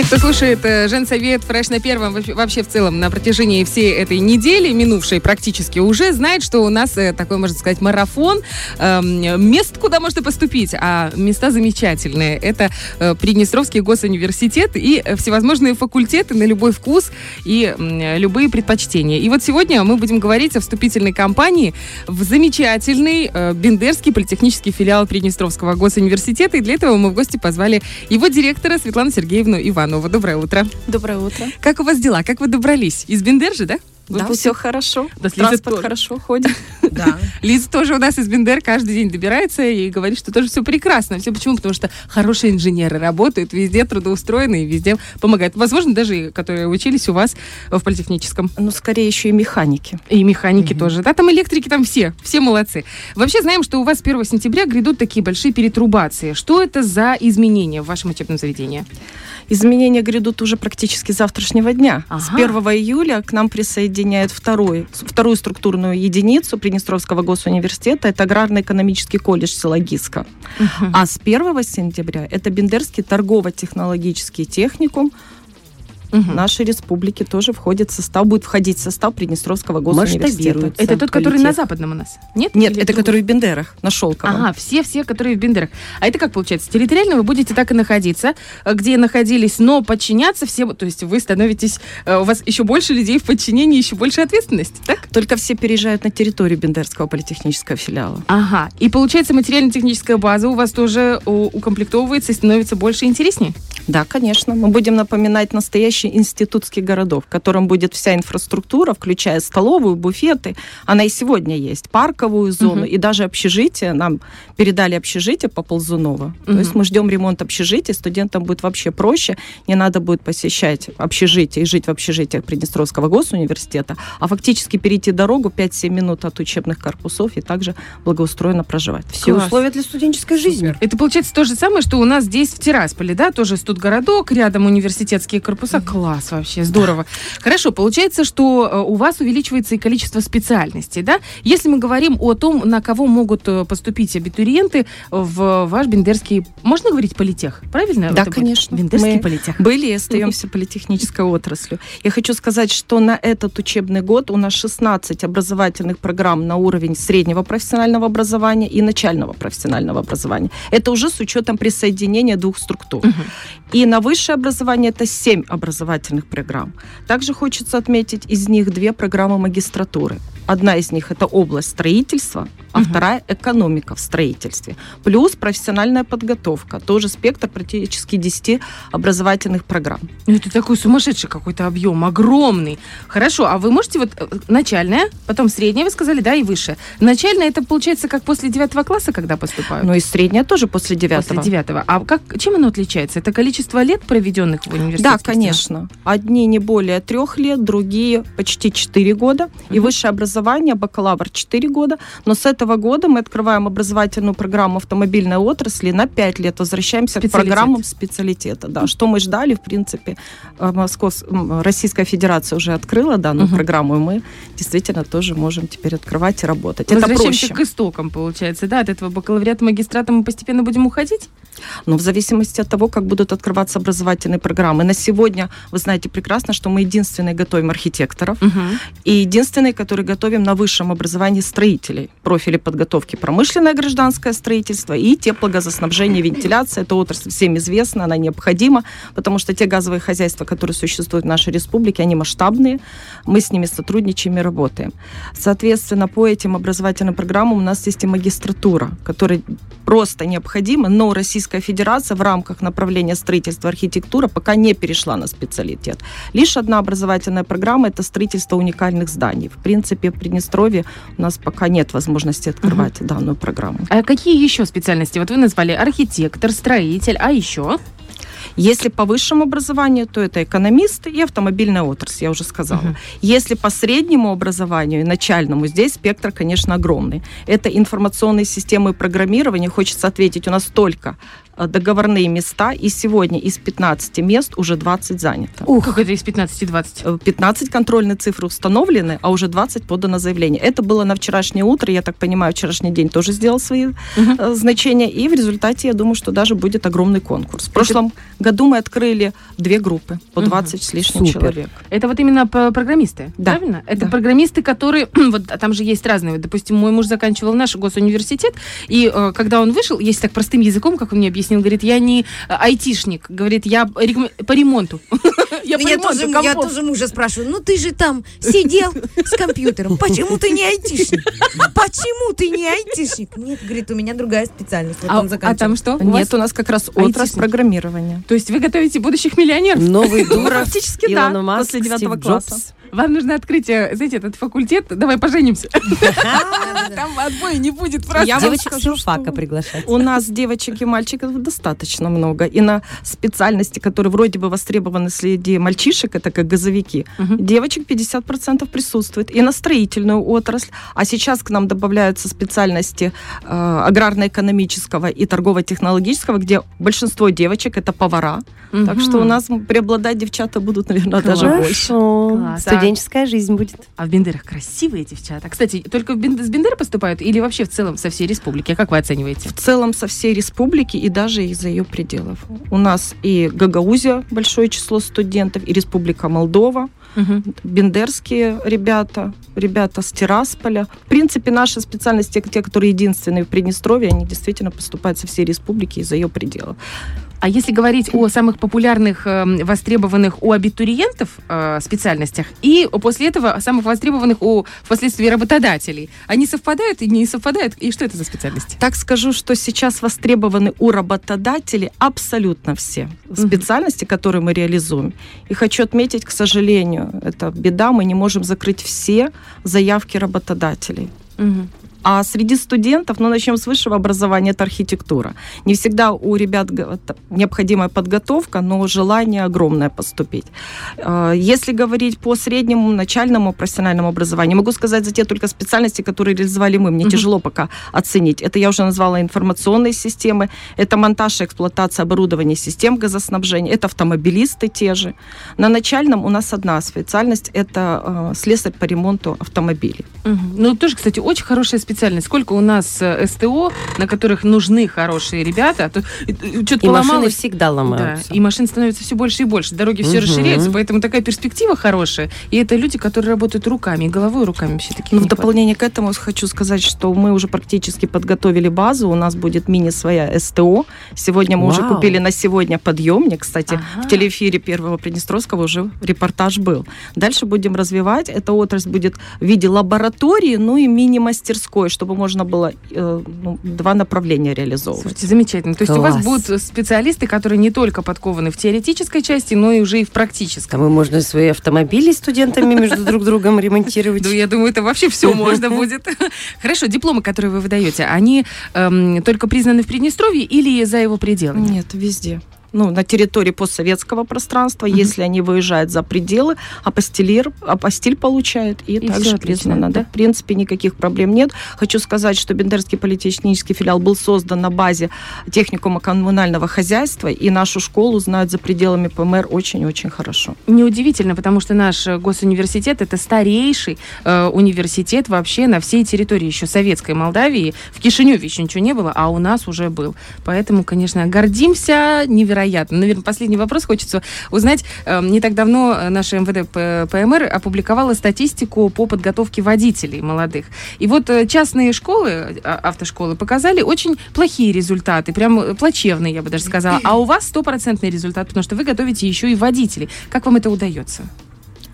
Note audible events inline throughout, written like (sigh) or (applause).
Те, кто слушает э, Женсовет Фреш на первом, вообще в целом на протяжении всей этой недели, минувшей практически уже, знает, что у нас э, такой, можно сказать, марафон э, мест, куда можно поступить. А места замечательные. Это э, Приднестровский госуниверситет и всевозможные факультеты на любой вкус и любые предпочтения. И вот сегодня мы будем говорить о вступительной кампании в замечательный Бендерский политехнический филиал Приднестровского госуниверситета. И для этого мы в гости позвали его директора Светлану Сергеевну Иванову. Иванова. Доброе утро. Доброе утро. Как у вас дела? Как вы добрались? Из Бендержи, да? Да, Вы все хорошо. Да, Транспорт тоже. хорошо ходит. (laughs) Да. Лиза тоже у нас из Бендер каждый день добирается и говорит, что тоже все прекрасно. Все почему? Потому что хорошие инженеры работают везде, трудоустроены и везде помогают. Возможно, даже которые учились у вас в политехническом. Ну, скорее еще и механики. И механики угу. тоже. Да, там электрики, там все. Все молодцы. Вообще знаем, что у вас с 1 сентября грядут такие большие перетрубации. Что это за изменения в вашем учебном заведении? Изменения грядут уже практически завтрашнего дня. Ага. С 1 июля к нам присоединяют второй, вторую структурную единицу Приднестровского госуниверситета. Это аграрно-экономический колледж Силагиска. Угу. А с 1 сентября это Бендерский торгово-технологический техникум угу. нашей республики тоже входит в состав, будет входить в состав Приднестровского госуниверситета. Это тот, который на западном у нас? Нет? Нет, Или это другой? который в Бендерах, на Шелковом. Ага, все-все, которые в Бендерах. А это как получается? Территориально вы будете так и находиться, э, где находились, но подчиняться всем, то есть вы становитесь, э, у вас еще больше людей в подчинении, еще больше ответственности, так? Только все переезжают на территорию Бендерского политехнического филиала. Ага, и получается материально-техническая база у вас тоже укомплектовывается и становится больше интереснее? Да, конечно. Мы будем напоминать настоящий институтский городок, в котором будет вся инфраструктура, включая столовую, буфеты. Она и сегодня есть. Парковую зону угу. и даже общежитие. Нам передали общежитие по Ползунова. Угу. То есть мы ждем ремонт общежития. Студентам будет вообще проще. Не надо будет посещать общежитие и жить в общежитиях Приднестровского госуниверситета, а фактически перейти дорогу 5-7 минут от учебных корпусов и также благоустроенно проживать. Все Класс. условия для студенческой жизни. Супер. Это получается то же самое, что у нас здесь в Тирасполе, да, тоже студгородок, рядом университетские корпуса. Класс вообще, здорово. Хорошо, получается, что э, у вас увеличивается и количество специальностей, да? Если мы говорим о том, на кого могут э, поступить абитуриенты в ваш Бендерский, можно говорить политех, правильно? Да, Это конечно. Бендерский мы политех. Были и остаемся политехнической отраслью. Я хочу сказать, что на этот учебный год у нас 16 образовательных программ на уровень среднего профессионального образования и начального профессионального образования. Это уже с учетом присоединения двух структур. Угу. И на высшее образование это 7 образовательных программ. Также хочется отметить из них две программы магистратуры. Одна из них это область строительства, а угу. вторая экономика в строительстве. Плюс профессиональная подготовка. Тоже спектр практически 10 образовательных программ. Ну, это такой сумасшедший какой-то объем, огромный. Хорошо, а вы можете вот э, начальная, потом средняя, вы сказали, да, и выше. Начальная это получается как после девятого класса, когда поступают? Ну и средняя тоже после девятого. После девятого. А как, чем оно отличается? Это количество лет, проведенных в университете? Да, конечно. Одни не более трех лет, другие почти четыре года. Угу. И высшее образование, бакалавр 4 года. Но с этого этого года мы открываем образовательную программу автомобильной отрасли на 5 лет. Возвращаемся к программам специалитета. Да, что мы ждали, в принципе, э, Москов... Российская Федерация уже открыла данную угу. программу, и мы действительно тоже можем теперь открывать и работать. Это проще. к истокам, получается, да? От этого бакалавриата, магистрата мы постепенно будем уходить? Но в зависимости от того, как будут открываться образовательные программы. На сегодня, вы знаете прекрасно, что мы единственные готовим архитекторов угу. и единственные, которые готовим на высшем образовании строителей. Профили подготовки промышленное гражданское строительство и теплогазоснабжение, вентиляция. Это отрасль всем известна, она необходима, потому что те газовые хозяйства, которые существуют в нашей республике, они масштабные. Мы с ними сотрудничаем и работаем. Соответственно, по этим образовательным программам у нас есть и магистратура, которая просто необходима, но Российская Российская Федерация в рамках направления строительства архитектура пока не перешла на специалитет. Лишь одна образовательная программа – это строительство уникальных зданий. В принципе, в Приднестровье у нас пока нет возможности открывать угу. данную программу. А какие еще специальности? Вот вы назвали архитектор, строитель, а еще? Если по высшему образованию, то это экономисты и автомобильная отрасль, я уже сказала. Угу. Если по среднему образованию и начальному, здесь спектр, конечно, огромный. Это информационные системы программирования. Хочется ответить, у нас только э, договорные места, и сегодня из 15 мест уже 20 занято. Ух, как это из 15-20? 15 э, контрольные цифры установлены, а уже 20 подано заявление. Это было на вчерашнее утро, я так понимаю, вчерашний день тоже сделал свои угу. значения, и в результате, я думаю, что даже будет огромный конкурс. В прошлом это... году мы открыли две группы по 20 угу. с лишним Супер. человек. Это вот именно программисты, да. правильно? Это да. программисты, которые, (clears throat) вот там же есть разные, допустим, мой муж заканчивал наш госуниверситет, и э, когда он вышел, есть так простым языком, как он мне объяснил, говорит, я не э, айтишник, говорит, я по ремонту. (laughs) Я, я, тоже, я тоже мужа спрашиваю, ну ты же там сидел с компьютером, почему ты не айтишник? Почему ты не айтишник? Нет, говорит, у меня другая специальность. Вот а, а там что? Нет, у нас как раз отрасль программирования. То есть вы готовите будущих миллионеров? Новый (laughs) Дуров, Фактически да, после девятого класса. Вам нужно открыть, э, знаете, этот факультет. Давай поженимся. (laughs) Там отбоя не будет. Я девочек с журфака приглашать. У нас девочек и мальчиков достаточно много. И на специальности, которые вроде бы востребованы среди мальчишек, это как газовики, девочек 50% присутствует. И на строительную отрасль. А сейчас к нам добавляются специальности э, аграрно-экономического и торгово-технологического, где большинство девочек это повара. Так что у нас преобладать девчата будут, наверное, даже больше студенческая жизнь будет. А в Бендерах красивые девчата. Кстати, только с Бендера поступают или вообще в целом со всей республики? А как вы оцениваете? В целом со всей республики и даже из-за ее пределов. У нас и Гагаузия большое число студентов, и Республика Молдова, угу. бендерские ребята, ребята с Тирасполя. В принципе, наши специальности, те, которые единственные в Приднестровье, они действительно поступают со всей республики из-за ее пределов. А если говорить о самых популярных, эм, востребованных у абитуриентов э, специальностях и после этого самых востребованных у впоследствии работодателей, они совпадают и не совпадают? И что это за специальности? Так скажу, что сейчас востребованы у работодателей абсолютно все специальности, которые мы реализуем. И хочу отметить, к сожалению, это беда, мы не можем закрыть все заявки работодателей. Угу. А среди студентов, ну, начнем с высшего образования, это архитектура. Не всегда у ребят необходимая подготовка, но желание огромное поступить. А, если говорить по среднему, начальному профессиональному образованию, могу сказать за те только специальности, которые реализовали мы. Мне mm-hmm. тяжело пока оценить. Это я уже назвала информационные системы, это монтаж и эксплуатация оборудования систем газоснабжения, это автомобилисты те же. На начальном у нас одна специальность, это э, слесарь по ремонту автомобилей. Mm-hmm. Ну, тоже, кстати, очень хорошая специальность специальность, сколько у нас э, СТО, на которых нужны хорошие ребята, а то что-то поломалось. машины всегда ломаются. Да, и машин становится все больше и больше, дороги все угу. расширяются, поэтому такая перспектива хорошая. И это люди, которые работают руками, головой, руками вообще такие. Ну, в дополнение к этому хочу сказать, что мы уже практически подготовили базу, у нас будет мини своя СТО. Сегодня мы Вау. уже купили на сегодня подъемник, кстати, ага. в телеэфире Первого Приднестровского уже репортаж был. Дальше будем развивать, эта отрасль будет в виде лаборатории, ну и мини-мастерской такое, чтобы можно было э, ну, два направления реализовывать. Слушайте, замечательно. То есть Класс. у вас будут специалисты, которые не только подкованы в теоретической части, но и уже и в практической. А мы можно свои автомобили студентами между друг другом ремонтировать. Ну, я думаю, это вообще все можно будет. Хорошо, дипломы, которые вы выдаете, они эм, только признаны в Приднестровье или за его пределами? Нет, везде ну, на территории постсоветского пространства, mm-hmm. если они выезжают за пределы, апостилир, апостиль получают, и, и также признано. Да? В принципе, никаких проблем нет. Хочу сказать, что Бендерский политехнический филиал был создан на базе техникума коммунального хозяйства, и нашу школу знают за пределами ПМР очень-очень хорошо. Неудивительно, потому что наш госуниверситет это старейший э, университет вообще на всей территории еще советской Молдавии. В Кишиневе еще ничего не было, а у нас уже был. Поэтому, конечно, гордимся невероятно невероятно. Наверное, последний вопрос хочется узнать. Эм, не так давно наша МВД ПМР опубликовала статистику по подготовке водителей молодых. И вот э, частные школы, а, автошколы, показали очень плохие результаты, прям плачевные, я бы даже сказала. А у вас стопроцентный результат, потому что вы готовите еще и водителей. Как вам это удается?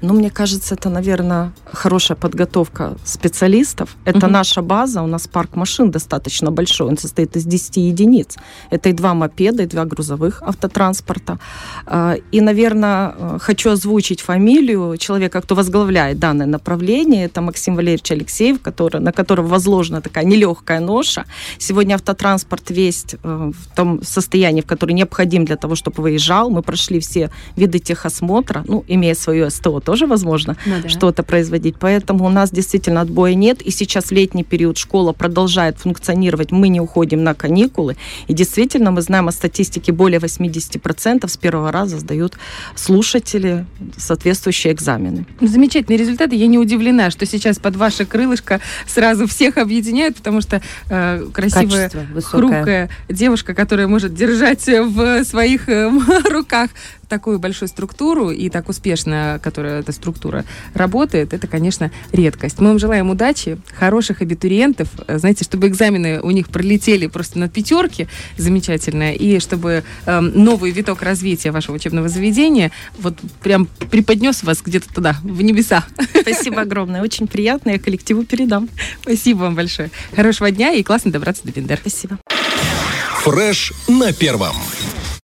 Ну, мне кажется, это, наверное, хорошая подготовка специалистов. Это угу. наша база, у нас парк машин достаточно большой, он состоит из 10 единиц. Это и два мопеда, и два грузовых автотранспорта. А, и, наверное, э, хочу озвучить фамилию человека, кто возглавляет данное направление. Это Максим Валерьевич Алексеев, который, на которого возложена такая нелегкая ноша. Сегодня автотранспорт весь э, в том состоянии, в котором необходим для того, чтобы выезжал. Мы прошли все виды техосмотра, ну, имея свою СТО тоже возможно Ну да. что-то производить. Поэтому у нас действительно отбоя нет. И сейчас в летний период школа продолжает функционировать. Мы не уходим на каникулы. И действительно, мы знаем о статистике, более 80% с первого раза сдают слушатели соответствующие экзамены. Ну, Замечательные результаты. Я не удивлена, что сейчас под ваше крылышко сразу всех объединяют, потому что э, красивая, хрупкая девушка, которая может держать в своих э, (laughs) руках такую большую структуру и так успешно, которая эта структура работает, это, конечно, редкость. Мы вам желаем удачи, хороших абитуриентов, э, знаете, чтобы экзамены у них пролетели просто на пятерки, замечательно, и чтобы э, новый виток развития вашего учебного заведения вот прям преподнес вас где-то туда, в небеса. Спасибо огромное. Очень приятно. Я коллективу передам. Спасибо вам большое. Хорошего дня и классно добраться до Бендер. Спасибо. Фреш на первом.